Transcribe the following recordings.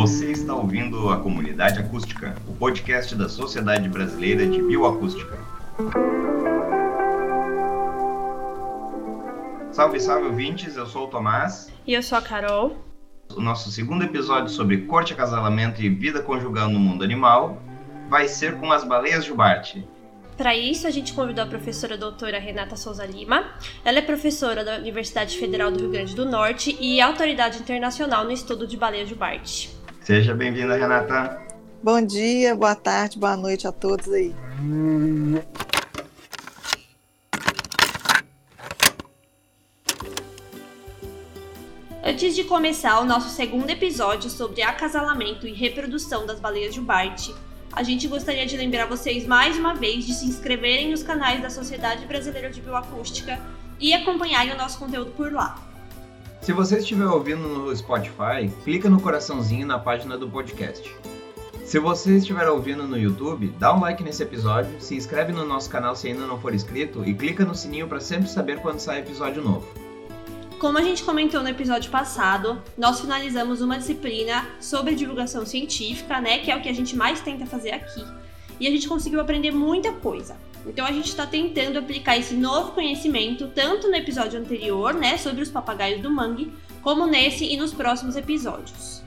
Você está ouvindo a Comunidade Acústica, o podcast da Sociedade Brasileira de Bioacústica. Salve, salve ouvintes, eu sou o Tomás. E eu sou a Carol. O nosso segundo episódio sobre corte, acasalamento e vida conjugal no mundo animal vai ser com as baleias jubarte. Para isso, a gente convidou a professora doutora Renata Souza Lima. Ela é professora da Universidade Federal do Rio Grande do Norte e autoridade internacional no estudo de baleia jubarte. Seja bem-vinda, Renata. Bom dia, boa tarde, boa noite a todos aí. Antes de começar o nosso segundo episódio sobre acasalamento e reprodução das baleias jubarte, a gente gostaria de lembrar vocês mais uma vez de se inscreverem nos canais da Sociedade Brasileira de Bioacústica e acompanharem o nosso conteúdo por lá. Se você estiver ouvindo no Spotify, clica no coraçãozinho na página do podcast. Se você estiver ouvindo no YouTube, dá um like nesse episódio, se inscreve no nosso canal se ainda não for inscrito e clica no sininho para sempre saber quando sai episódio novo. Como a gente comentou no episódio passado, nós finalizamos uma disciplina sobre divulgação científica, né, que é o que a gente mais tenta fazer aqui. E a gente conseguiu aprender muita coisa. Então a gente está tentando aplicar esse novo conhecimento tanto no episódio anterior, né, sobre os papagaios do mangue, como nesse e nos próximos episódios.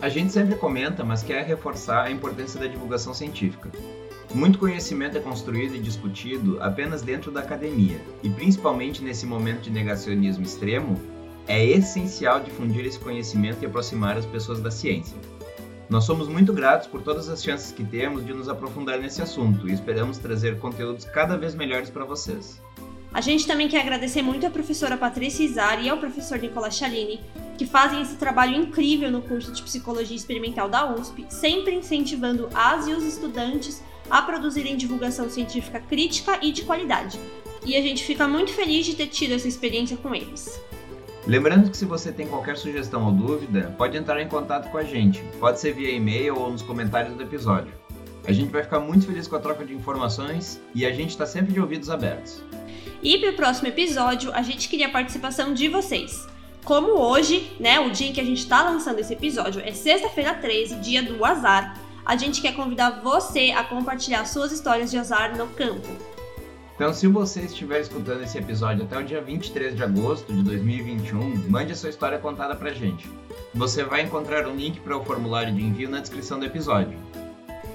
A gente sempre comenta, mas quer reforçar a importância da divulgação científica. Muito conhecimento é construído e discutido apenas dentro da academia, e principalmente nesse momento de negacionismo extremo, é essencial difundir esse conhecimento e aproximar as pessoas da ciência. Nós somos muito gratos por todas as chances que temos de nos aprofundar nesse assunto e esperamos trazer conteúdos cada vez melhores para vocês. A gente também quer agradecer muito à professora Patrícia Izar e ao professor Nicolas Chalini, que fazem esse trabalho incrível no curso de Psicologia Experimental da USP, sempre incentivando as e os estudantes a produzirem divulgação científica crítica e de qualidade. E a gente fica muito feliz de ter tido essa experiência com eles. Lembrando que se você tem qualquer sugestão ou dúvida, pode entrar em contato com a gente. Pode ser via e-mail ou nos comentários do episódio. A gente vai ficar muito feliz com a troca de informações e a gente está sempre de ouvidos abertos. E para o próximo episódio, a gente queria a participação de vocês. Como hoje, né, o dia em que a gente está lançando esse episódio é sexta-feira 13, dia do azar, a gente quer convidar você a compartilhar suas histórias de azar no campo. Então, se você estiver escutando esse episódio até o dia 23 de agosto de 2021, mande a sua história contada pra gente. Você vai encontrar um link para o formulário de envio na descrição do episódio.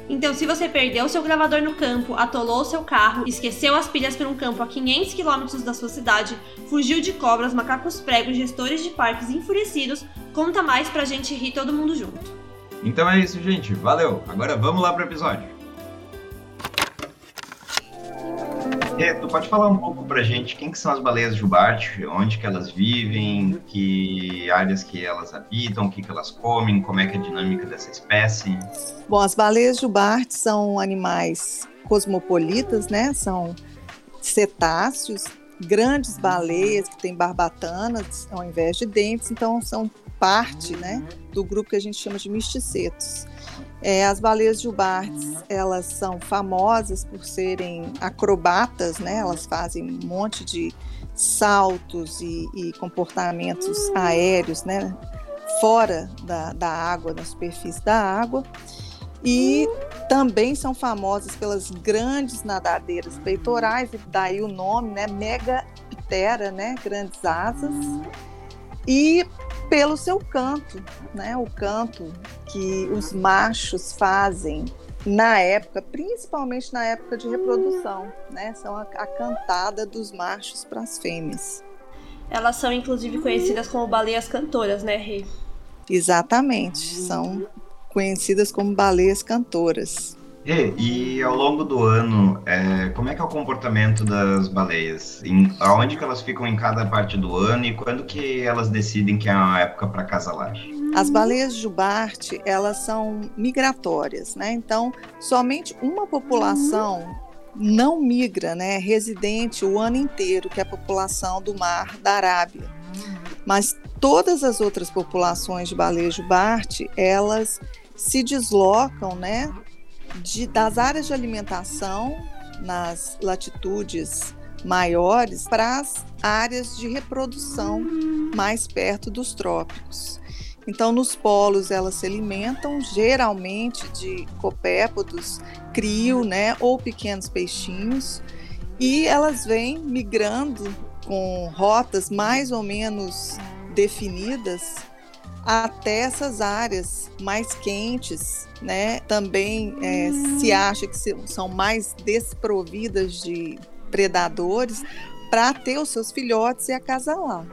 Então, se você perdeu seu gravador no campo, atolou seu carro, esqueceu as pilhas por um campo a 500 km da sua cidade, fugiu de cobras, macacos pregos, gestores de parques enfurecidos, conta mais pra gente rir todo mundo junto. Então é isso, gente. Valeu. Agora vamos lá pro episódio. E, tu pode falar um pouco pra gente quem que são as baleias jubarte, onde que elas vivem, que áreas que elas habitam, o que que elas comem, como é que é a dinâmica dessa espécie? Bom, as baleias jubarte são animais cosmopolitas, né? São cetáceos, grandes baleias que têm barbatanas ao invés de dentes, então são parte, né, do grupo que a gente chama de misticetos. É, as baleias jubartes, elas são famosas por serem acrobatas, né? Elas fazem um monte de saltos e, e comportamentos aéreos, né? Fora da, da água, na superfície da água. E também são famosas pelas grandes nadadeiras peitorais, e daí o nome, né? Megaptera, né? Grandes asas. E pelo seu canto, né? O canto que os machos fazem na época, principalmente na época de reprodução, né? São a, a cantada dos machos para as fêmeas. Elas são inclusive conhecidas como baleias cantoras, né, Rê? Exatamente, são conhecidas como baleias cantoras. E, e, ao longo do ano, é, como é que é o comportamento das baleias? Em, aonde que elas ficam em cada parte do ano e quando que elas decidem que é a época para casalar? As baleias jubarte, elas são migratórias, né? Então, somente uma população não migra, né? Residente o ano inteiro, que é a população do mar da Arábia. Mas todas as outras populações de baleia jubarte, elas se deslocam, né? De, das áreas de alimentação nas latitudes maiores para as áreas de reprodução mais perto dos trópicos. Então, nos polos elas se alimentam geralmente de copépodos, crio, né, ou pequenos peixinhos, e elas vêm migrando com rotas mais ou menos definidas até essas áreas mais quentes, né? Também é, se acha que são mais desprovidas de predadores para ter os seus filhotes e acasalar.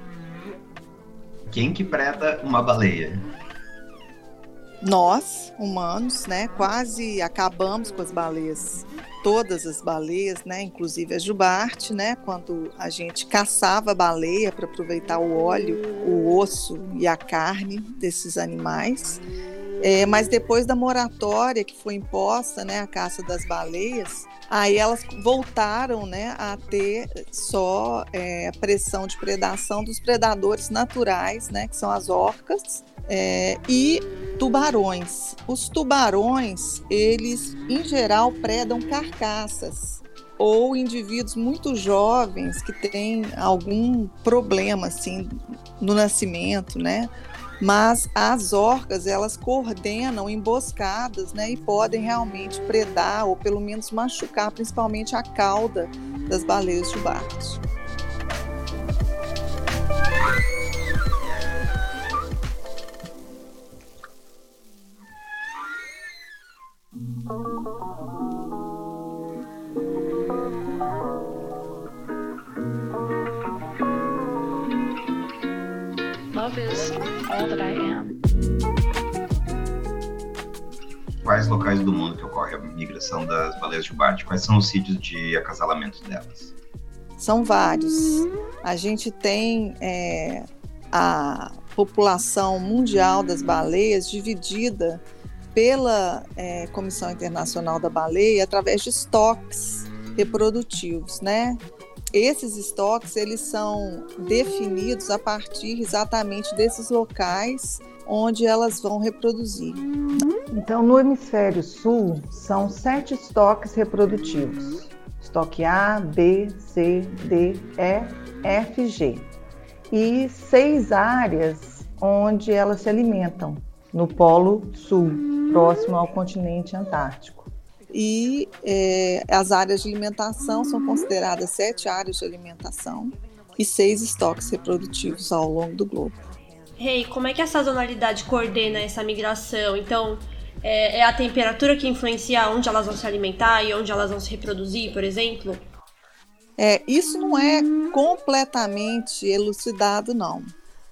Quem que preda uma baleia? Nós, humanos, né, quase acabamos com as baleias, todas as baleias, né, inclusive a jubarte, né, quando a gente caçava a baleia para aproveitar o óleo, o osso e a carne desses animais. É, mas depois da moratória que foi imposta, né, a caça das baleias, aí elas voltaram, né, a ter só é, pressão de predação dos predadores naturais, né, que são as orcas é, e tubarões. Os tubarões, eles em geral predam carcaças ou indivíduos muito jovens que têm algum problema assim no nascimento, né? mas as orcas elas coordenam emboscadas né, e podem realmente predar ou pelo menos machucar principalmente a cauda das baleias de barcos. Love is all that I am. Quais locais do mundo que ocorre a migração das baleias jubarte? Quais são os sítios de acasalamento delas? São vários. A gente tem é, a população mundial das baleias dividida pela é, Comissão Internacional da Baleia através de estoques reprodutivos, né? esses estoques eles são definidos a partir exatamente desses locais onde elas vão reproduzir. Então, no hemisfério sul, são sete estoques reprodutivos: estoque A, B, C, D, E, F, G, e seis áreas onde elas se alimentam no Polo Sul, próximo ao continente Antártico e é, as áreas de alimentação são consideradas sete áreas de alimentação e seis estoques reprodutivos ao longo do globo. Rei, hey, como é que a sazonalidade coordena essa migração? Então, é, é, a temperatura que influencia onde elas vão se alimentar e onde elas vão se reproduzir, por exemplo? É, isso não é completamente elucidado, não.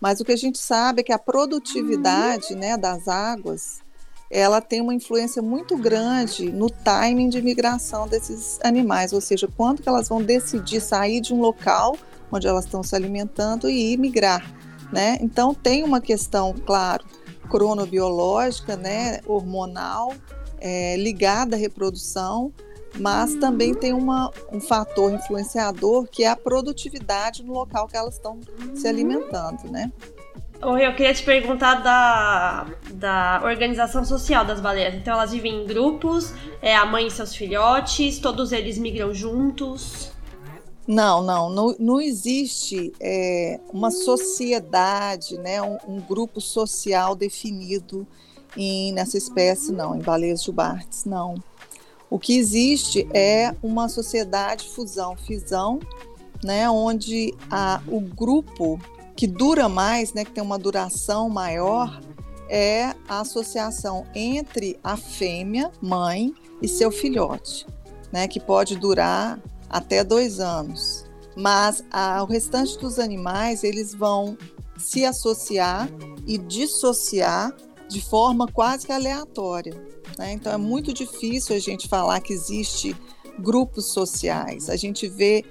Mas o que a gente sabe é que a produtividade né, das águas ela tem uma influência muito grande no timing de migração desses animais, ou seja, quando que elas vão decidir sair de um local onde elas estão se alimentando e migrar, né? Então tem uma questão, claro, cronobiológica, né, hormonal, é, ligada à reprodução, mas também tem uma, um fator influenciador que é a produtividade no local que elas estão se alimentando, né? Oi, eu queria te perguntar da, da organização social das baleias. Então elas vivem em grupos, é a mãe e seus filhotes, todos eles migram juntos? Não, não, não, não existe é, uma sociedade, né, um, um, grupo social definido em, nessa espécie, não, em baleias jubartes, não. O que existe é uma sociedade fusão-fisão, né, onde a, o grupo que dura mais, né, que tem uma duração maior, é a associação entre a fêmea, mãe, e seu filhote, né, que pode durar até dois anos. Mas a, o restante dos animais eles vão se associar e dissociar de forma quase que aleatória. Né? Então é muito difícil a gente falar que existe grupos sociais. A gente vê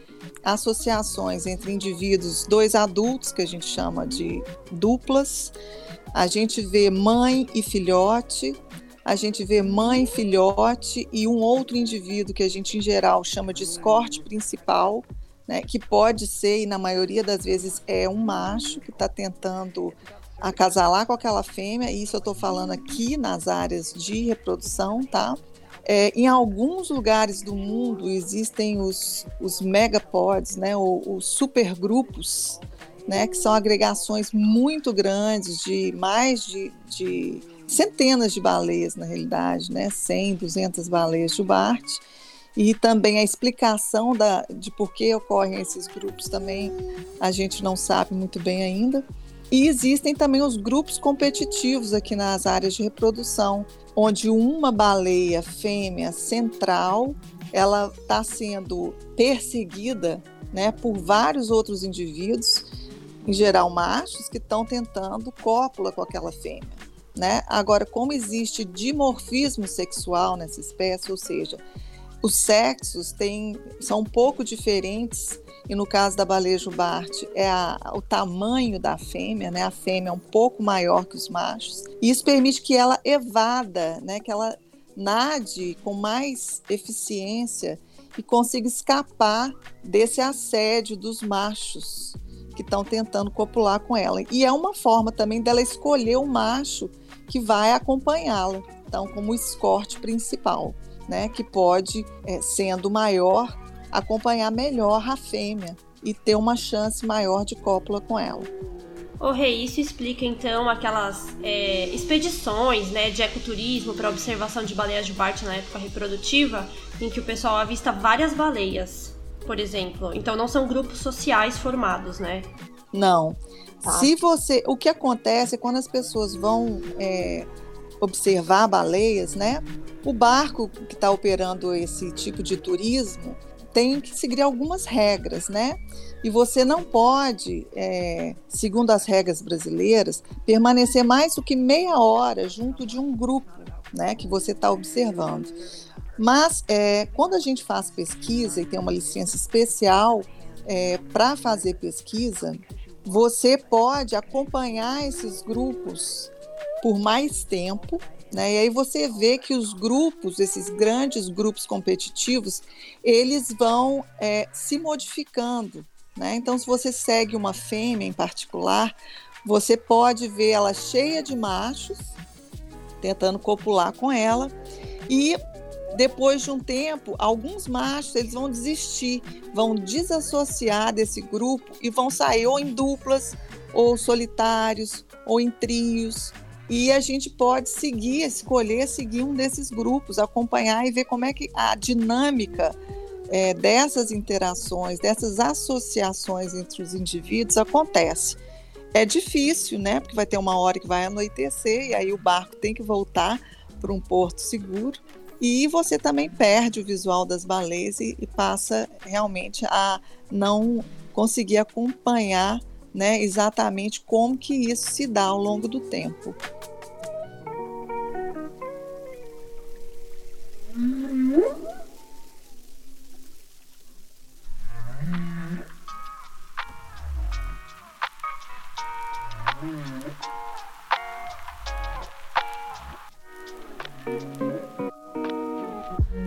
associações entre indivíduos, dois adultos, que a gente chama de duplas, a gente vê mãe e filhote, a gente vê mãe, filhote e um outro indivíduo que a gente, em geral, chama de escorte principal, né, que pode ser, e na maioria das vezes é um macho que está tentando acasalar com aquela fêmea, e isso eu estou falando aqui nas áreas de reprodução, tá? É, em alguns lugares do mundo existem os, os megapods, né, ou, os supergrupos né, que são agregações muito grandes de mais de, de centenas de baleias, na realidade, né, 100, 200 baleias jubarte, e também a explicação da, de por que ocorrem esses grupos também a gente não sabe muito bem ainda. E existem também os grupos competitivos aqui nas áreas de reprodução, onde uma baleia fêmea central ela está sendo perseguida né, por vários outros indivíduos, em geral machos, que estão tentando cópula com aquela fêmea. Né? Agora, como existe dimorfismo sexual nessa espécie, ou seja, os sexos têm, são um pouco diferentes, e no caso da baleia jubarte é a, o tamanho da fêmea, né? A fêmea é um pouco maior que os machos. E isso permite que ela evada, né? Que ela nade com mais eficiência e consiga escapar desse assédio dos machos que estão tentando copular com ela. E é uma forma também dela escolher o macho que vai acompanhá-la, então como escorte principal né, que pode, é, sendo maior, acompanhar melhor a fêmea e ter uma chance maior de cópula com ela. O Rei, isso explica então aquelas é, expedições né, de ecoturismo para observação de baleias de Bart na época reprodutiva, em que o pessoal avista várias baleias, por exemplo. Então não são grupos sociais formados, né? Não. Tá. Se você, o que acontece é quando as pessoas vão é, observar baleias, né? O barco que está operando esse tipo de turismo tem que seguir algumas regras, né? E você não pode, é, segundo as regras brasileiras, permanecer mais do que meia hora junto de um grupo, né? Que você está observando. Mas é, quando a gente faz pesquisa e tem uma licença especial é, para fazer pesquisa, você pode acompanhar esses grupos por mais tempo, né? E aí você vê que os grupos, esses grandes grupos competitivos, eles vão é, se modificando. Né? Então, se você segue uma fêmea em particular, você pode ver ela cheia de machos, tentando copular com ela, e depois de um tempo, alguns machos eles vão desistir, vão desassociar desse grupo e vão sair ou em duplas, ou solitários, ou em trios, e a gente pode seguir, escolher seguir um desses grupos, acompanhar e ver como é que a dinâmica é, dessas interações, dessas associações entre os indivíduos acontece. É difícil, né? Porque vai ter uma hora que vai anoitecer e aí o barco tem que voltar para um porto seguro. E você também perde o visual das baleias e, e passa realmente a não conseguir acompanhar né, exatamente como que isso se dá ao longo do tempo.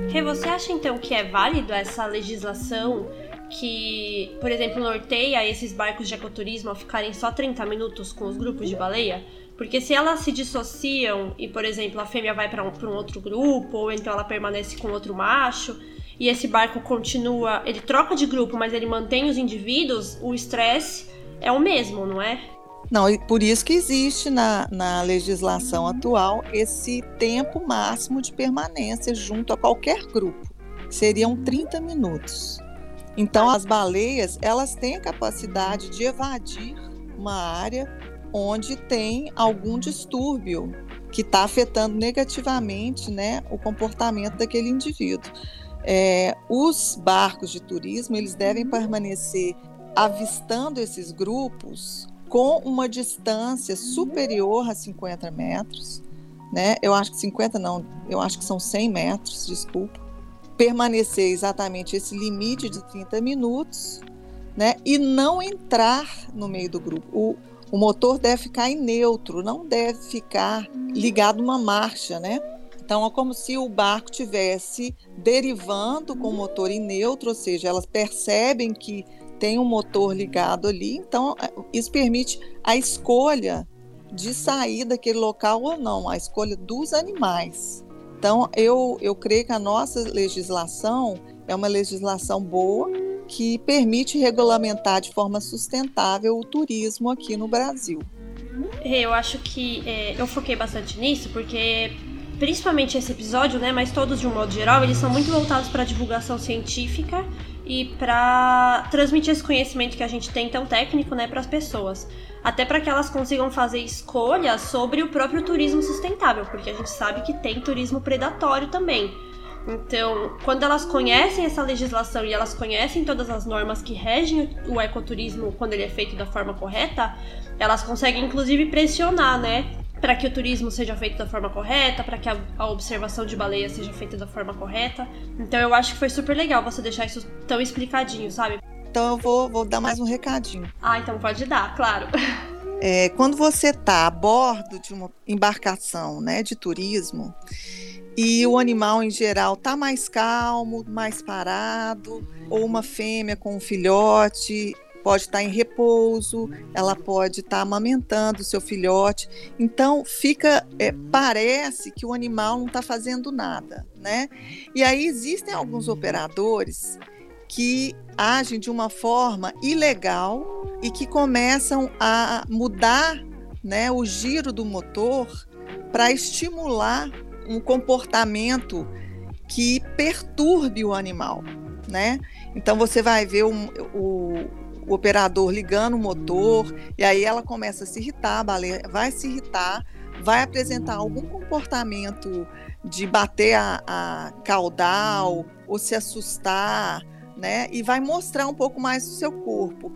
Rê, você acha então que é válido essa legislação que, por exemplo, norteia esses barcos de ecoturismo a ficarem só 30 minutos com os grupos de baleia? Porque se elas se dissociam e, por exemplo, a fêmea vai para um, um outro grupo, ou então ela permanece com outro macho, e esse barco continua, ele troca de grupo, mas ele mantém os indivíduos, o estresse é o mesmo, não é? Não, e por isso que existe na, na legislação atual esse tempo máximo de permanência junto a qualquer grupo. Seriam 30 minutos. Então, as baleias, elas têm a capacidade de evadir uma área onde tem algum distúrbio que está afetando negativamente né, o comportamento daquele indivíduo. É, os barcos de turismo eles devem permanecer avistando esses grupos com uma distância superior a 50 metros, né? Eu acho que 50 não, eu acho que são 100 metros, desculpa permanecer exatamente esse limite de 30 minutos, né? E não entrar no meio do grupo. O, o motor deve ficar em neutro, não deve ficar ligado uma marcha, né? Então é como se o barco tivesse derivando com o motor em neutro, ou seja, elas percebem que tem um motor ligado ali, então é, isso permite a escolha de sair daquele local ou não, a escolha dos animais. Então, eu, eu creio que a nossa legislação é uma legislação boa, que permite regulamentar de forma sustentável o turismo aqui no Brasil. Eu acho que é, eu foquei bastante nisso porque principalmente esse episódio, né, mas todos de um modo geral, eles são muito voltados para divulgação científica e para transmitir esse conhecimento que a gente tem tão técnico, né, para as pessoas, até para que elas consigam fazer escolhas sobre o próprio turismo sustentável, porque a gente sabe que tem turismo predatório também. Então, quando elas conhecem essa legislação e elas conhecem todas as normas que regem o ecoturismo quando ele é feito da forma correta, elas conseguem inclusive pressionar, né, para que o turismo seja feito da forma correta, para que a, a, observação de baleias seja feita da forma correta. Então eu acho que foi super legal você deixar isso tão explicadinho, sabe? Então eu vou, vou dar mais um recadinho. Ah, então pode dar, claro. É, quando você está a bordo de uma embarcação né, de turismo e o animal em geral está mais calmo, mais parado, ou uma fêmea com um filhote pode estar em repouso, ela pode estar amamentando o seu filhote. Então, fica, é, parece que o animal não está fazendo nada, né? E aí existem alguns operadores que agem de uma forma ilegal e que começam a mudar né, o giro do motor para estimular um comportamento que perturbe o animal, né? Então você vai ver o, o, o operador ligando o motor, e aí ela começa a se irritar, a baleia vai se irritar, vai apresentar algum comportamento de bater a, a caudal ou se assustar, né? E vai mostrar um pouco mais do seu corpo.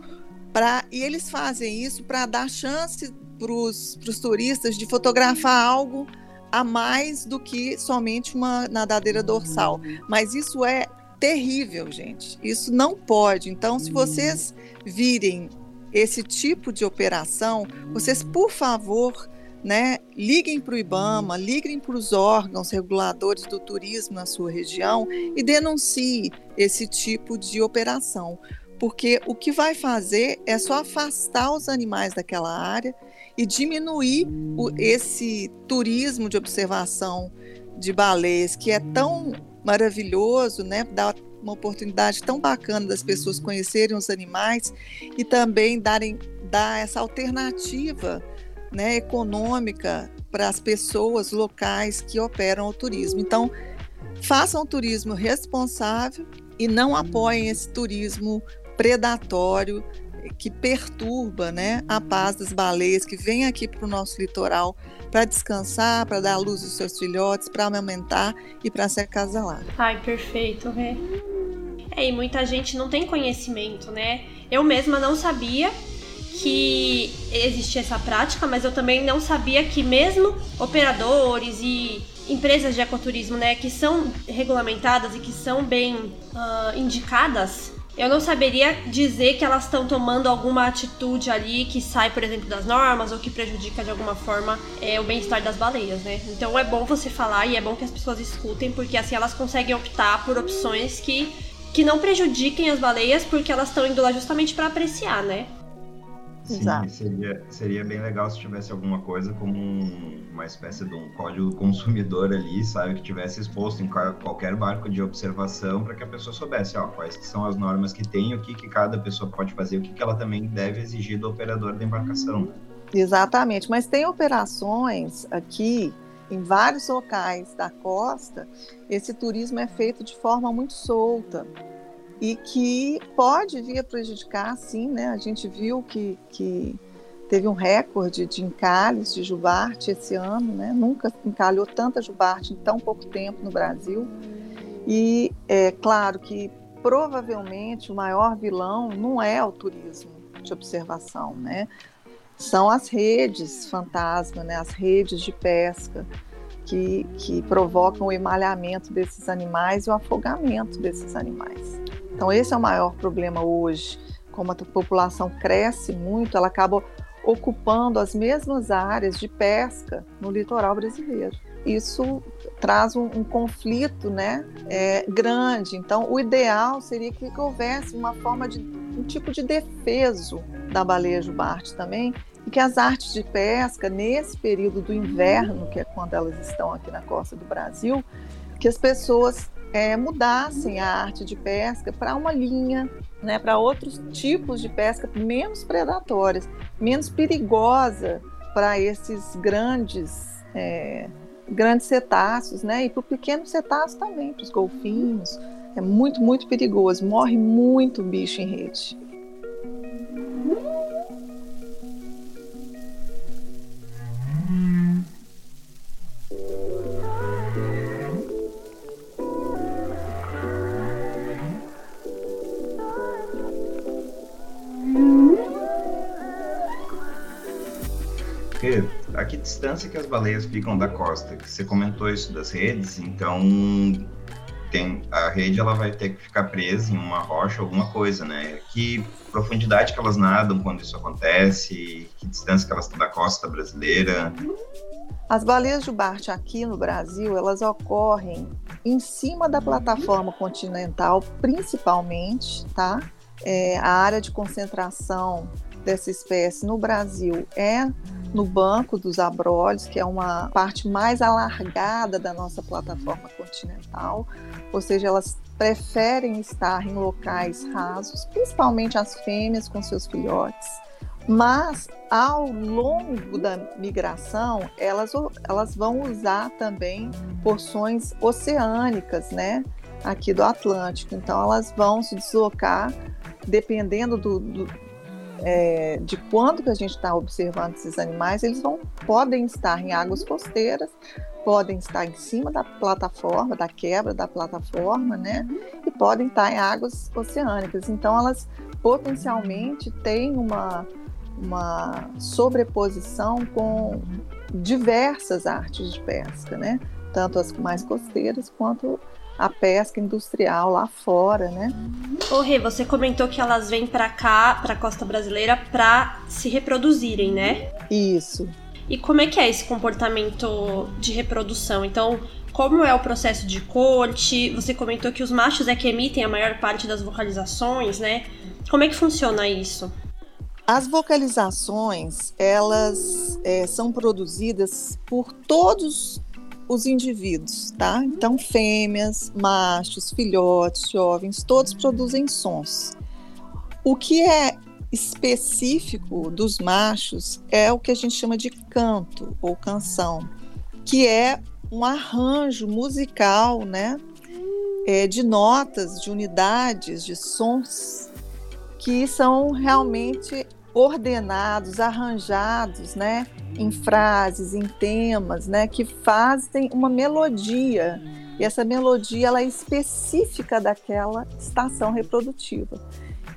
Pra, e eles fazem isso para dar chance para os turistas de fotografar algo a mais do que somente uma nadadeira dorsal. Mas isso é terrível, gente. Isso não pode. Então, se vocês virem esse tipo de operação, vocês, por favor, né, liguem para o IBAMA, liguem para os órgãos reguladores do turismo na sua região e denuncie esse tipo de operação, porque o que vai fazer é só afastar os animais daquela área e diminuir o, esse turismo de observação de baleias que é tão maravilhoso, né? Dá uma oportunidade tão bacana das pessoas conhecerem os animais e também darem dar essa alternativa né, econômica para as pessoas locais que operam o turismo. Então, façam o turismo responsável e não apoiem esse turismo predatório que perturba né, a paz das baleias que vêm aqui para o nosso litoral para descansar, para dar luz aos seus filhotes, para amamentar e para se acasalar. Ai, perfeito, né? É, e muita gente não tem conhecimento, né? Eu mesma não sabia que existia essa prática, mas eu também não sabia que mesmo operadores e empresas de ecoturismo, né, que são regulamentadas e que são bem uh, indicadas eu não saberia dizer que elas estão tomando alguma atitude ali que sai, por exemplo, das normas ou que prejudica de alguma forma é, o bem-estar das baleias, né? Então é bom você falar e é bom que as pessoas escutem, porque assim elas conseguem optar por opções que, que não prejudiquem as baleias, porque elas estão indo lá justamente para apreciar, né? Sim, Exato. Seria, seria bem legal se tivesse alguma coisa como um, uma espécie de um código consumidor ali, sabe? Que tivesse exposto em qualquer barco de observação para que a pessoa soubesse, ó, quais são as normas que tem, o que, que cada pessoa pode fazer, o que, que ela também deve exigir do operador da embarcação. Exatamente, mas tem operações aqui em vários locais da costa, esse turismo é feito de forma muito solta e que pode vir a prejudicar, sim, né? A gente viu que, que teve um recorde de encalhes de jubarte esse ano, né? Nunca encalhou tanta jubarte em tão pouco tempo no Brasil. E é claro que provavelmente o maior vilão não é o turismo de observação, né? São as redes fantasma, né? As redes de pesca que, que provocam o emalhamento desses animais e o afogamento desses animais. Então, esse é o maior problema hoje. Como a população cresce muito, ela acaba ocupando as mesmas áreas de pesca no litoral brasileiro. Isso traz um, um conflito né, é, grande. Então, o ideal seria que houvesse uma forma de um tipo de defeso da baleia jubarte também, e que as artes de pesca, nesse período do inverno, que é quando elas estão aqui na costa do Brasil, que as pessoas é, mudassem a arte de pesca para uma linha né, para outros tipos de pesca menos predatórias, menos perigosa para esses grandes é, grandes cetáceos, né? E para o pequeno cetáceo também, para os golfinhos. É muito, muito perigoso. Morre muito bicho em rede. Distância que as baleias ficam da costa? Você comentou isso das redes, então tem a rede ela vai ter que ficar presa em uma rocha, alguma coisa, né? Que profundidade que elas nadam quando isso acontece? Que distância que elas estão da costa brasileira? As baleias de Bart aqui no Brasil, elas ocorrem em cima da plataforma continental, principalmente, tá? É, a área de concentração dessa espécie no Brasil é no banco dos abrolhos, que é uma parte mais alargada da nossa plataforma continental, ou seja, elas preferem estar em locais rasos, principalmente as fêmeas com seus filhotes. Mas ao longo da migração, elas, elas vão usar também porções oceânicas, né? Aqui do Atlântico. Então, elas vão se deslocar, dependendo do, do é, de quando que a gente está observando esses animais, eles vão, podem estar em águas costeiras, podem estar em cima da plataforma, da quebra da plataforma, né? E podem estar em águas oceânicas. Então, elas potencialmente têm uma, uma sobreposição com diversas artes de pesca, né? Tanto as mais costeiras quanto a pesca industrial lá fora, né? Ô Rê, você comentou que elas vêm para cá, para a costa brasileira, para se reproduzirem, né? Isso. E como é que é esse comportamento de reprodução? Então, como é o processo de corte? Você comentou que os machos é que emitem a maior parte das vocalizações, né? Como é que funciona isso? As vocalizações, elas é, são produzidas por todos os indivíduos, tá? Então, fêmeas, machos, filhotes, jovens, todos produzem sons. O que é específico dos machos é o que a gente chama de canto ou canção, que é um arranjo musical, né? É, de notas, de unidades, de sons que são realmente ordenados, arranjados, né, em frases, em temas, né, que fazem uma melodia. E essa melodia ela é específica daquela estação reprodutiva.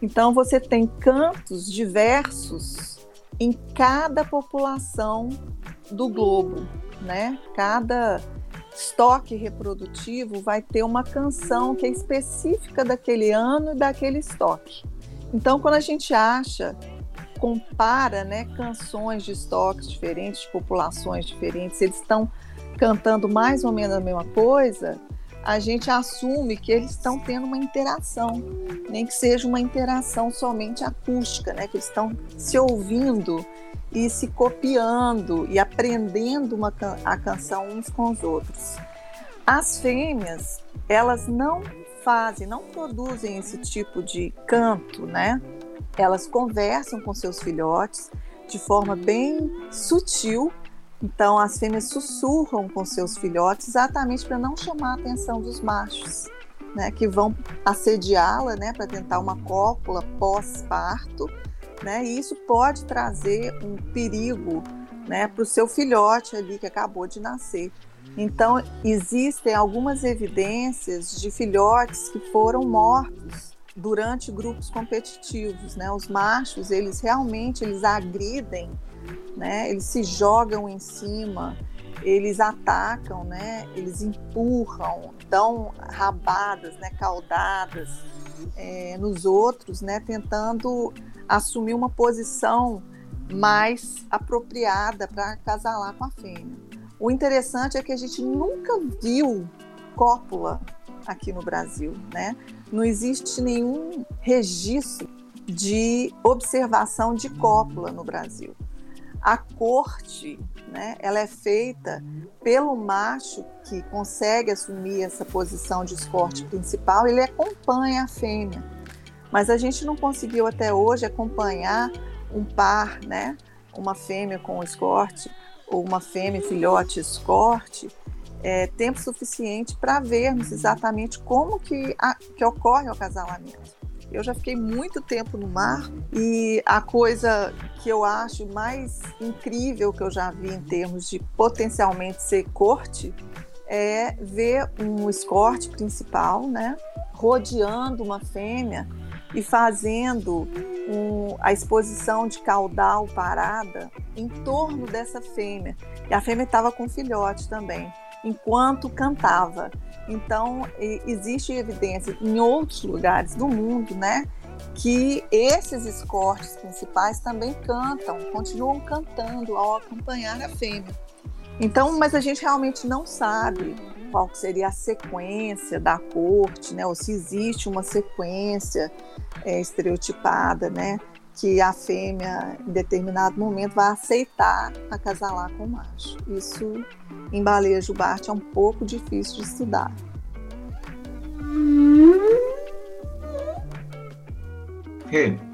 Então você tem cantos diversos em cada população do globo, né? Cada estoque reprodutivo vai ter uma canção que é específica daquele ano e daquele estoque. Então, quando a gente acha compara né, canções de estoques diferentes, de populações diferentes, eles estão cantando mais ou menos a mesma coisa, a gente assume que eles estão tendo uma interação, nem que seja uma interação somente acústica, né? que eles estão se ouvindo e se copiando e aprendendo uma, a canção uns com os outros. As fêmeas, elas não fazem, não produzem esse tipo de canto, né? Elas conversam com seus filhotes de forma bem sutil. Então, as fêmeas sussurram com seus filhotes exatamente para não chamar a atenção dos machos, né, que vão assediá-la, né, para tentar uma cópula pós-parto, né, e isso pode trazer um perigo, né, para o seu filhote ali que acabou de nascer. Então, existem algumas evidências de filhotes que foram mortos durante grupos competitivos, né? Os machos, eles realmente eles agridem, né? Eles se jogam em cima, eles atacam, né? Eles empurram, dão rabadas, né? Caudadas é, nos outros, né? Tentando assumir uma posição mais apropriada para casalar com a fêmea. O interessante é que a gente nunca viu cópula aqui no Brasil, né? Não existe nenhum registro de observação de cópula no Brasil. A corte, né, ela é feita pelo macho que consegue assumir essa posição de escorte principal, ele acompanha a fêmea. mas a gente não conseguiu até hoje acompanhar um par, né? Uma fêmea com escorte ou uma fêmea filhote escorte é, tempo suficiente para vermos exatamente como que, a, que ocorre o acasalamento. Eu já fiquei muito tempo no mar e a coisa que eu acho mais incrível que eu já vi em termos de potencialmente ser corte é ver um escorte principal, né, rodeando uma fêmea e fazendo um, a exposição de caudal parada em torno dessa fêmea. E a fêmea estava com filhote também, enquanto cantava. Então, existe evidência em outros lugares do mundo, né, que esses escortes principais também cantam, continuam cantando ao acompanhar a fêmea. Então, mas a gente realmente não sabe qual seria a sequência da corte, né, ou se existe uma sequência é, estereotipada, né, que a fêmea, em determinado momento, vai aceitar acasalar com o macho. Isso, em baleia jubarte, é um pouco difícil de estudar.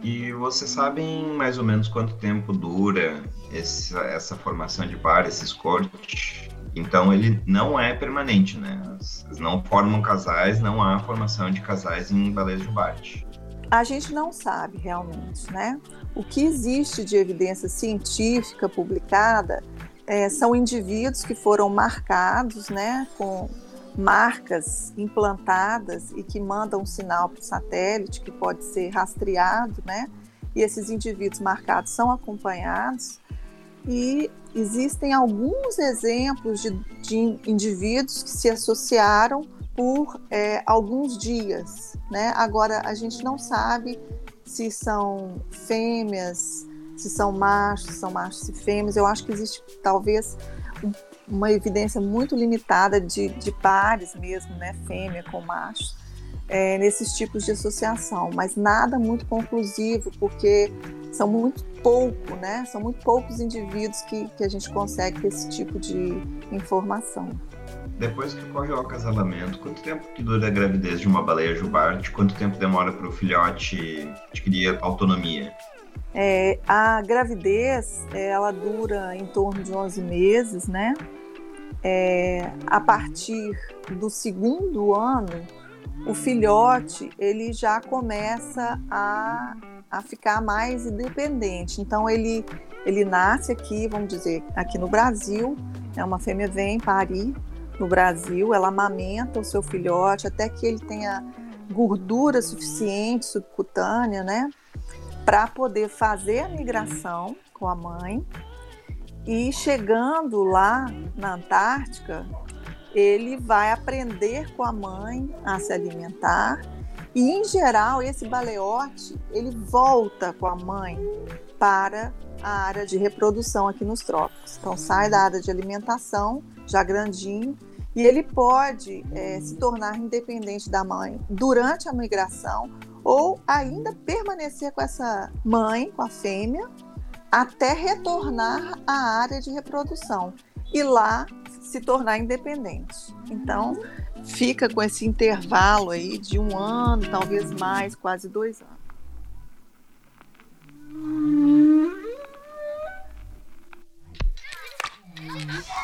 E vocês sabem mais ou menos quanto tempo dura essa, essa formação de par, esse escorte? Então ele não é permanente, né? Eles não formam casais, não há formação de casais em baleias jubarte. A gente não sabe realmente, né? O que existe de evidência científica publicada é, são indivíduos que foram marcados, né, com marcas implantadas e que mandam um sinal para o satélite que pode ser rastreado, né? E esses indivíduos marcados são acompanhados e existem alguns exemplos de, de indivíduos que se associaram por é, alguns dias, né? Agora a gente não sabe se são fêmeas, se são machos, se são machos e fêmeas. Eu acho que existe talvez uma evidência muito limitada de, de pares mesmo, né? Fêmea com macho. É, nesses tipos de associação, mas nada muito conclusivo, porque são muito pouco, né? São muito poucos indivíduos que, que a gente consegue ter esse tipo de informação. Depois que ocorre o acasalamento, quanto tempo que dura a gravidez de uma baleia jubarte? Quanto tempo demora para o filhote adquirir autonomia? É, a gravidez, ela dura em torno de 11 meses, né? É, a partir do segundo ano, o filhote ele já começa a, a ficar mais independente. Então ele ele nasce aqui, vamos dizer, aqui no Brasil, é uma fêmea vem parir no Brasil, ela amamenta o seu filhote até que ele tenha gordura suficiente subcutânea, né, para poder fazer a migração com a mãe. E chegando lá na Antártica, ele vai aprender com a mãe a se alimentar. E em geral, esse baleote, ele volta com a mãe para a área de reprodução aqui nos trópicos. Então sai da área de alimentação, já grandinho, e ele pode é, se tornar independente da mãe durante a migração ou ainda permanecer com essa mãe, com a fêmea, até retornar à área de reprodução e lá se tornar independente. Então, fica com esse intervalo aí de um ano, talvez mais, quase dois anos.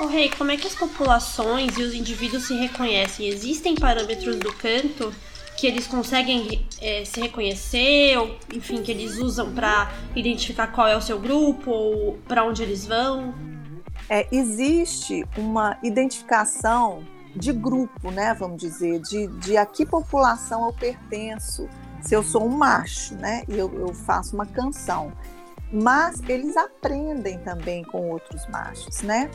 O rei, como é que as populações e os indivíduos se reconhecem? Existem parâmetros do canto que eles conseguem é, se reconhecer, ou enfim, que eles usam para identificar qual é o seu grupo ou para onde eles vão? É, existe uma identificação de grupo, né? Vamos dizer, de, de a que população eu pertenço. Se eu sou um macho, né? E eu, eu faço uma canção mas eles aprendem também com outros machos, né?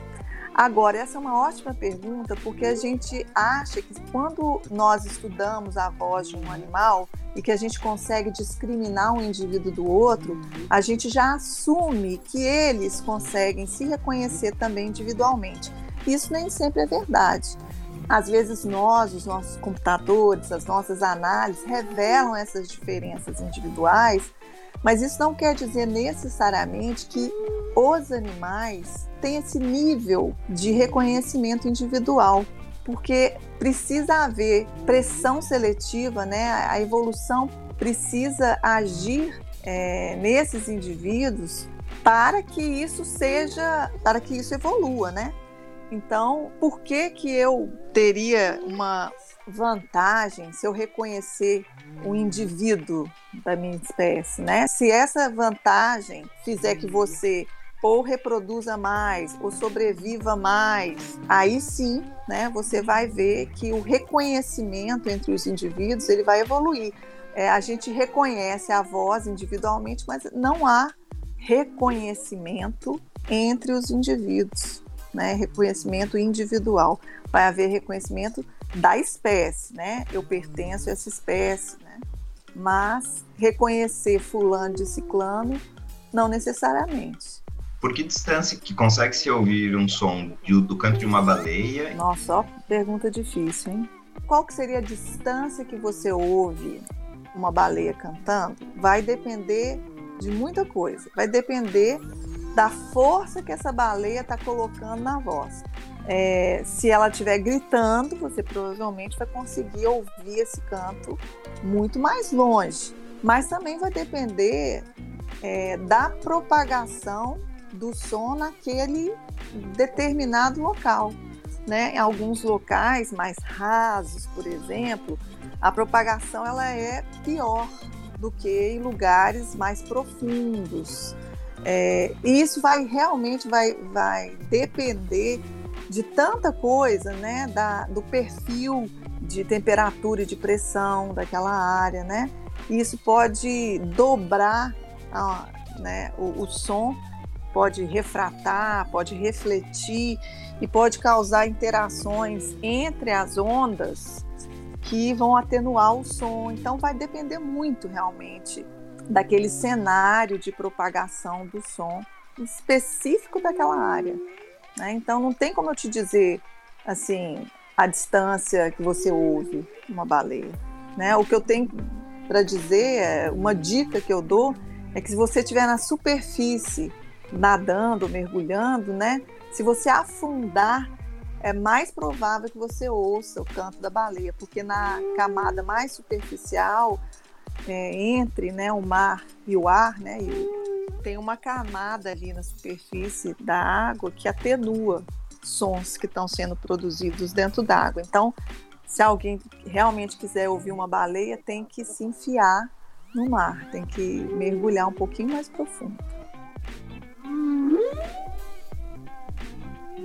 Agora, essa é uma ótima pergunta, porque a gente acha que quando nós estudamos a voz de um animal e que a gente consegue discriminar um indivíduo do outro, a gente já assume que eles conseguem se reconhecer também individualmente. Isso nem sempre é verdade. Às vezes nós, os nossos computadores, as nossas análises revelam essas diferenças individuais mas isso não quer dizer necessariamente que os animais têm esse nível de reconhecimento individual, porque precisa haver pressão seletiva, né? A evolução precisa agir é, nesses indivíduos para que isso seja, para que isso evolua, né? Então, por que que eu teria uma vantagem se eu reconhecer o indivíduo da minha espécie, né? Se essa vantagem fizer que você ou reproduza mais ou sobreviva mais, aí sim, né, você vai ver que o reconhecimento entre os indivíduos ele vai evoluir. É, a gente reconhece a voz individualmente, mas não há reconhecimento entre os indivíduos, né? Reconhecimento individual. Vai haver reconhecimento da espécie, né? Eu pertenço a essa espécie, né? Mas reconhecer fulano de ciclano, não necessariamente. Por que distância que consegue se ouvir um som de, do canto de uma baleia? Nossa, ó, pergunta difícil, hein? Qual que seria a distância que você ouve uma baleia cantando? Vai depender de muita coisa. Vai depender da força que essa baleia está colocando na voz. É, se ela estiver gritando, você provavelmente vai conseguir ouvir esse canto muito mais longe. Mas também vai depender é, da propagação do som naquele determinado local. Né? Em alguns locais mais rasos, por exemplo, a propagação ela é pior do que em lugares mais profundos. É, e isso vai realmente vai, vai depender de tanta coisa, né? Da, do perfil de temperatura e de pressão daquela área, né? E isso pode dobrar a, né, o, o som, pode refratar, pode refletir e pode causar interações entre as ondas que vão atenuar o som. Então, vai depender muito realmente daquele cenário de propagação do som específico daquela área. Né? Então, não tem como eu te dizer assim a distância que você ouve uma baleia. Né? O que eu tenho para dizer, é, uma dica que eu dou, é que se você estiver na superfície, nadando, mergulhando, né? se você afundar é mais provável que você ouça o canto da baleia, porque na camada mais superficial, é, entre né, o mar e o ar, né, e tem uma camada ali na superfície da água que atenua sons que estão sendo produzidos dentro d'água. Então, se alguém realmente quiser ouvir uma baleia, tem que se enfiar no mar, tem que mergulhar um pouquinho mais profundo.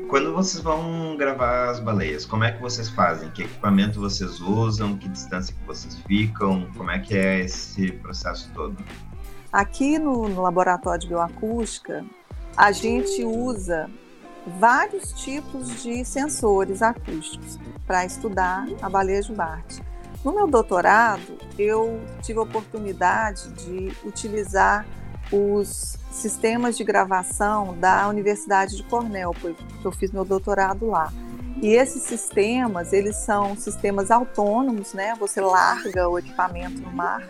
Quando vocês vão gravar as baleias, como é que vocês fazem? Que equipamento vocês usam? Que distância que vocês ficam? Como é que é esse processo todo? Aqui no, no laboratório de bioacústica, a gente usa vários tipos de sensores acústicos para estudar a baleia jubarte. No meu doutorado, eu tive a oportunidade de utilizar os sistemas de gravação da Universidade de Cornell, porque eu fiz meu doutorado lá. E esses sistemas, eles são sistemas autônomos, né? Você larga o equipamento no mar,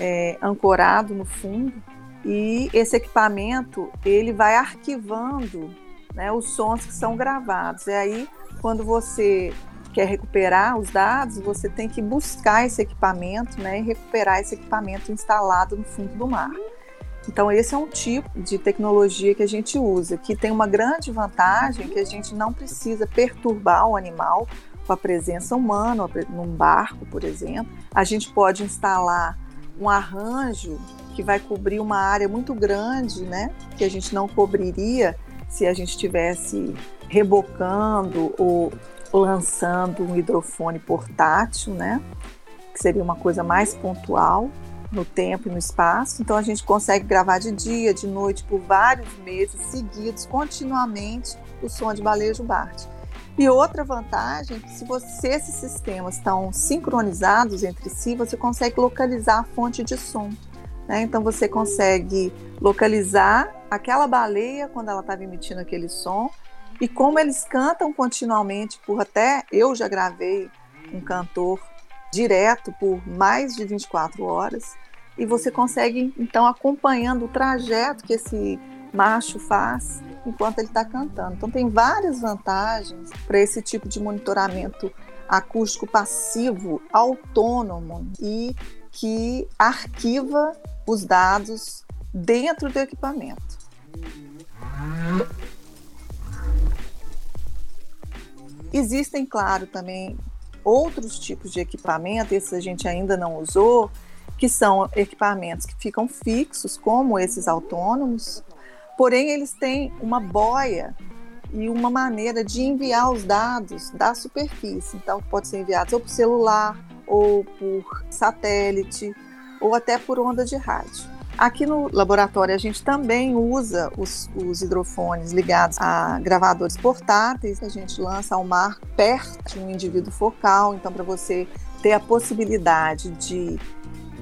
é, ancorado no fundo, e esse equipamento ele vai arquivando né, os sons que são gravados. E aí, quando você quer recuperar os dados, você tem que buscar esse equipamento né, e recuperar esse equipamento instalado no fundo do mar. Então, esse é um tipo de tecnologia que a gente usa, que tem uma grande vantagem que a gente não precisa perturbar o animal com a presença humana, num barco, por exemplo. A gente pode instalar um arranjo que vai cobrir uma área muito grande, né? Que a gente não cobriria se a gente estivesse rebocando ou lançando um hidrofone portátil, né? Que seria uma coisa mais pontual no tempo e no espaço. Então a gente consegue gravar de dia, de noite, por vários meses seguidos, continuamente, o som de baleia jubarte. E outra vantagem é se você, esses sistemas estão sincronizados entre si, você consegue localizar a fonte de som. Né? Então você consegue localizar aquela baleia quando ela estava emitindo aquele som e como eles cantam continuamente por até eu já gravei um cantor direto por mais de 24 horas e você consegue então acompanhando o trajeto que esse macho faz enquanto ele está cantando. Então tem várias vantagens para esse tipo de monitoramento acústico passivo, autônomo e que arquiva os dados dentro do equipamento. Existem, claro, também outros tipos de equipamento, esses a gente ainda não usou, que são equipamentos que ficam fixos, como esses autônomos, porém eles têm uma boia e uma maneira de enviar os dados da superfície. Então, pode ser enviados ou por celular, ou por satélite, ou até por onda de rádio. Aqui no laboratório a gente também usa os, os, hidrofones ligados a gravadores portáteis. A gente lança ao mar perto de um indivíduo focal, então para você ter a possibilidade de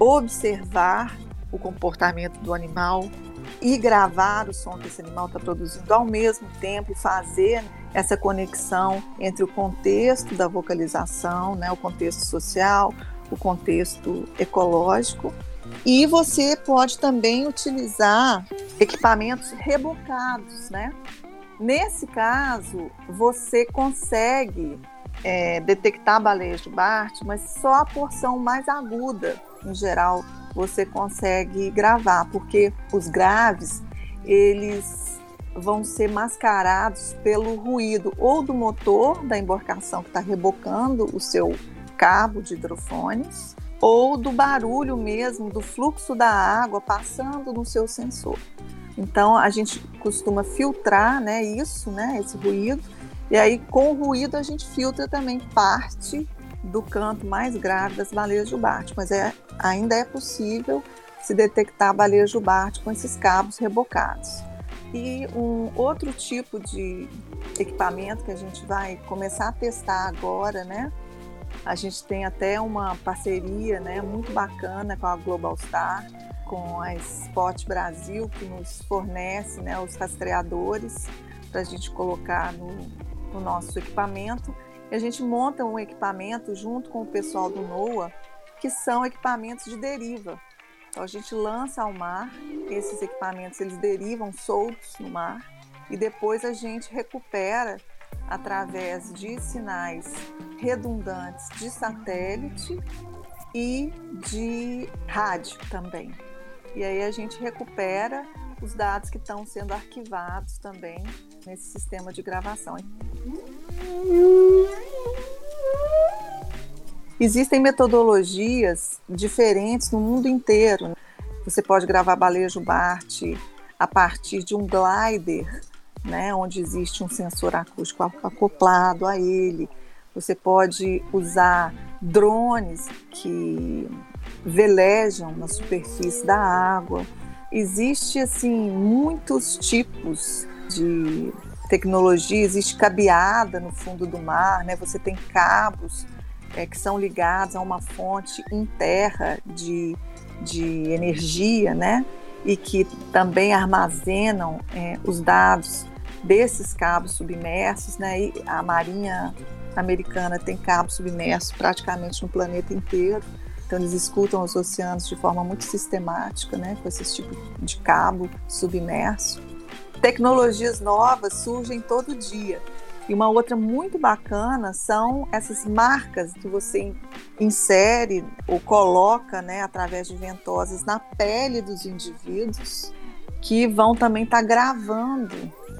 observar o comportamento do animal e gravar o som que esse animal está produzindo ao mesmo tempo e fazer essa conexão entre o contexto da vocalização, né, o contexto social, o contexto ecológico. E você pode também utilizar equipamentos rebocados, né? Nesse caso, você consegue é, detectar baleias de Bart, mas só a porção mais aguda, em geral, você consegue gravar, porque os graves, eles vão ser mascarados pelo ruído ou do motor da embarcação que está rebocando o seu cabo de hidrofones, ou do barulho mesmo do fluxo da água passando no seu sensor. Então a gente costuma filtrar, né, isso, né, esse ruído, e aí com o ruído a gente filtra também parte do canto mais grave das baleias jubarte, mas é, ainda é possível se detectar baleias jubarte com esses cabos rebocados. E um outro tipo de equipamento que a gente vai começar a testar agora, né? A gente tem até uma parceria né, muito bacana com a Global Star, com a Spot Brasil, que nos fornece né, os rastreadores para a gente colocar no, no nosso equipamento. A gente monta um equipamento junto com o pessoal do NOAA, que são equipamentos de deriva. Então a gente lança ao mar, esses equipamentos eles derivam soltos no mar e depois a gente recupera através de sinais redundantes de satélite e de rádio também. E aí a gente recupera os dados que estão sendo arquivados também nesse sistema de gravação. Existem metodologias diferentes no mundo inteiro. Você pode gravar baleia jubarte a partir de um glider, né, onde existe um sensor acústico acoplado a ele. Você pode usar drones que velejam na superfície da água. Existe assim muitos tipos de tecnologia, existe cabeada no fundo do mar, né? Você tem cabos é, que são ligados a uma fonte em terra de, de energia, né? E que também armazenam é, os dados desses cabos submersos, né? E a Marinha Americana tem cabos submersos praticamente no planeta inteiro. Então eles escutam os oceanos de forma muito sistemática, né? Com esse tipo de cabo submerso. Tecnologias novas surgem todo dia. E uma outra muito bacana são essas marcas que você insere ou coloca, né, através de ventosas na pele dos indivíduos, que vão também estar tá gravando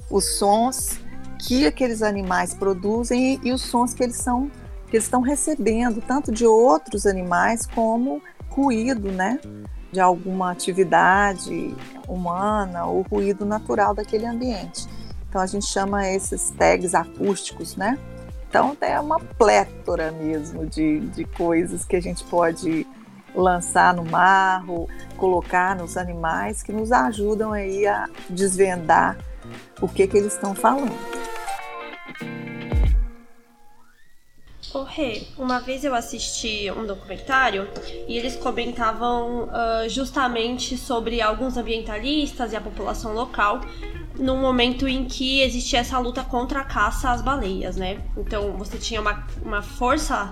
os sons que aqueles animais produzem e, e os sons que eles são que eles estão recebendo, tanto de outros animais como ruído, né, de alguma atividade humana ou ruído natural daquele ambiente. Então a gente chama esses tags acústicos, né? Então é uma plétora mesmo de, de coisas que a gente pode lançar no marro, colocar nos animais que nos ajudam aí a desvendar o que, que eles estão falando. Rê, uma vez eu assisti um documentário e eles comentavam uh, justamente sobre alguns ambientalistas e a população local no momento em que existia essa luta contra a caça às baleias, né? Então você tinha uma, uma força,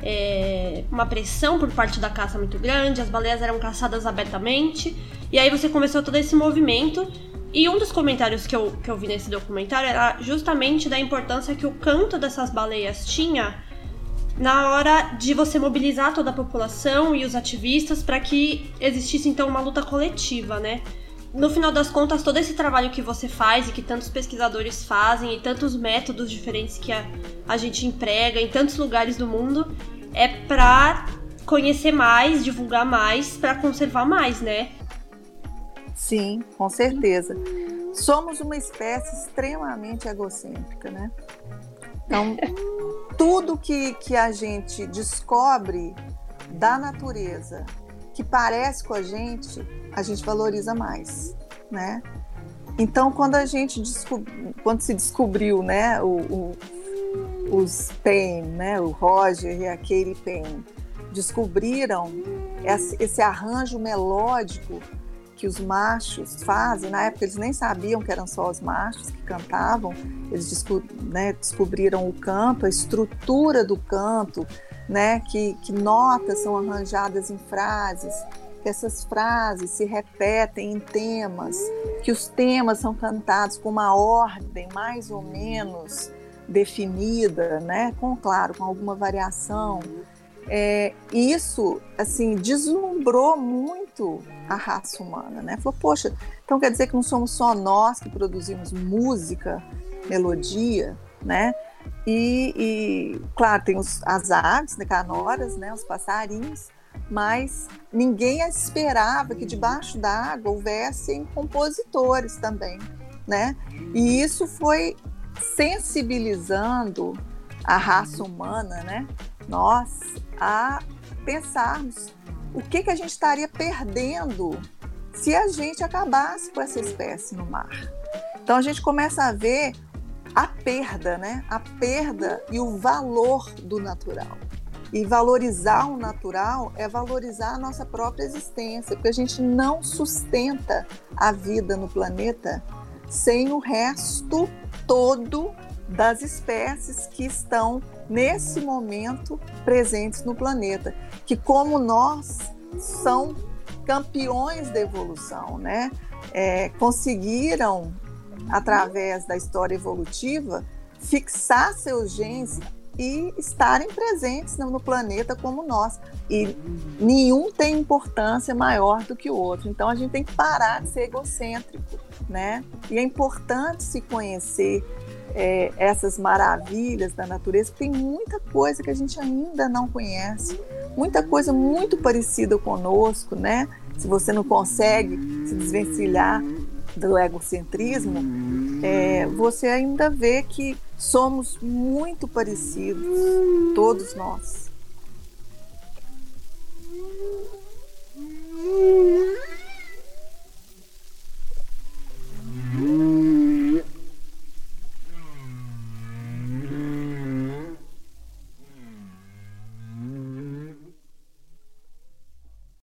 é, uma pressão por parte da caça muito grande, as baleias eram caçadas abertamente, e aí você começou todo esse movimento. E um dos comentários que eu, que eu vi nesse documentário era justamente da importância que o canto dessas baleias tinha na hora de você mobilizar toda a população e os ativistas para que existisse então uma luta coletiva, né? No final das contas, todo esse trabalho que você faz e que tantos pesquisadores fazem e tantos métodos diferentes que a, a gente emprega em tantos lugares do mundo é para conhecer mais, divulgar mais, para conservar mais, né? Sim, com certeza. Somos uma espécie extremamente egocêntrica, né? Então, tudo que, que a gente descobre da natureza que parece com a gente, a gente valoriza mais, né? Então, quando a gente quando se descobriu, né, o, o, os Payne, né, o Roger e a Katie Payne, descobriram esse arranjo melódico que os machos fazem. Na época eles nem sabiam que eram só os machos que cantavam. Eles desco né, descobriram o canto, a estrutura do canto, né, que, que notas são arranjadas em frases, que essas frases se repetem em temas, que os temas são cantados com uma ordem mais ou menos definida, né, com claro, com alguma variação. É, isso, assim, deslumbrou muito a raça humana, né? Falou, poxa, então quer dizer que não somos só nós que produzimos música, melodia, né? E, e claro, tem os, as aves, né, canoras, né, os passarinhos, mas ninguém esperava que debaixo d'água houvessem compositores também, né? E isso foi sensibilizando a raça humana, né? Nós a pensarmos o que, que a gente estaria perdendo se a gente acabasse com essa espécie no mar. Então a gente começa a ver a perda, né? A perda e o valor do natural. E valorizar o natural é valorizar a nossa própria existência, porque a gente não sustenta a vida no planeta sem o resto todo das espécies que estão nesse momento presentes no planeta, que como nós são campeões da evolução, né? É, conseguiram através da história evolutiva fixar seus genes e estarem presentes no planeta como nós. E nenhum tem importância maior do que o outro. Então a gente tem que parar de ser egocêntrico, né? E é importante se conhecer é, essas maravilhas da natureza, tem muita coisa que a gente ainda não conhece, muita coisa muito parecida conosco, né? Se você não consegue se desvencilhar do egocentrismo, é, você ainda vê que somos muito parecidos, todos nós. Mm-hmm.